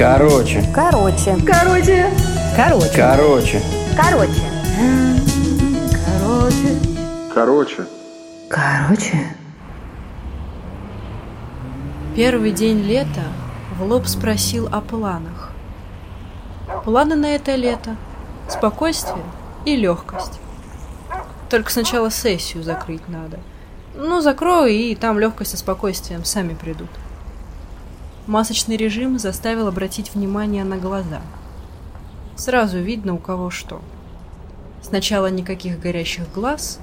Короче. Короче. Короче. Короче. Короче. Короче. Короче. Короче. Короче. Первый день лета в лоб спросил о планах. Планы на это лето – спокойствие и легкость. Только сначала сессию закрыть надо. Ну, закрою, и там легкость и спокойствием сами придут. Масочный режим заставил обратить внимание на глаза. Сразу видно, у кого что. Сначала никаких горящих глаз,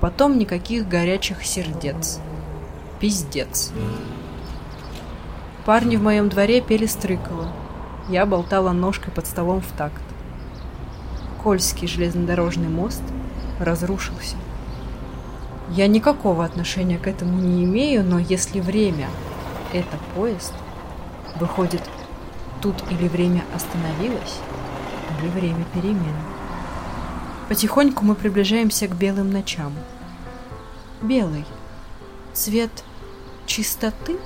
потом никаких горячих сердец. Пиздец. Парни в моем дворе пели Стрыкова. Я болтала ножкой под столом в такт. Кольский железнодорожный мост разрушился. Я никакого отношения к этому не имею, но если время — это поезд, выходит, тут или время остановилось, или время перемен. Потихоньку мы приближаемся к белым ночам. Белый — цвет чистоты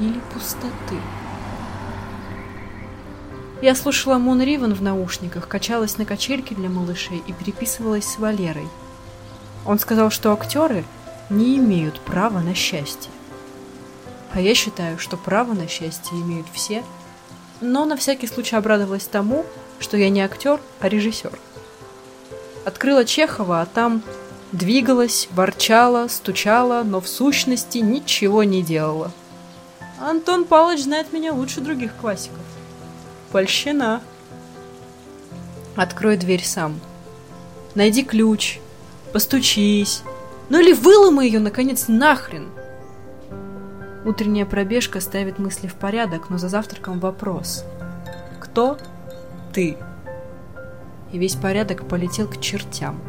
или пустоты. Я слушала Мон Ривен в наушниках, качалась на качельке для малышей и переписывалась с Валерой. Он сказал, что актеры не имеют права на счастье. А я считаю, что право на счастье имеют все, но на всякий случай обрадовалась тому, что я не актер, а режиссер. Открыла Чехова, а там двигалась, ворчала, стучала, но в сущности ничего не делала. Антон Павлович знает меня лучше других классиков. Польщина. Открой дверь сам. Найди ключ. Постучись. Ну или выломай ее, наконец, нахрен. Утренняя пробежка ставит мысли в порядок, но за завтраком вопрос. Кто ты? И весь порядок полетел к чертям.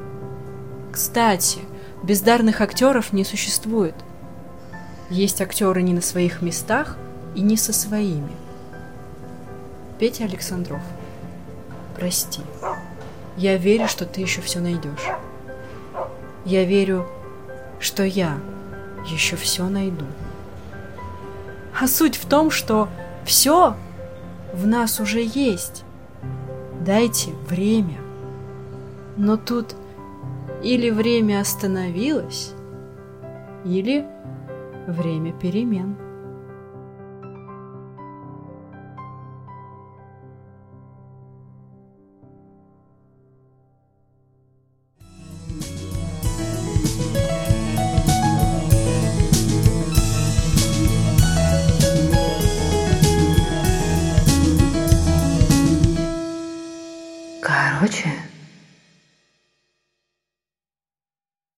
Кстати, бездарных актеров не существует. Есть актеры не на своих местах и не со своими. Петя Александров, прости. Я верю, что ты еще все найдешь. Я верю, что я еще все найду. А суть в том, что все в нас уже есть. Дайте время. Но тут или время остановилось, или время перемен. 什么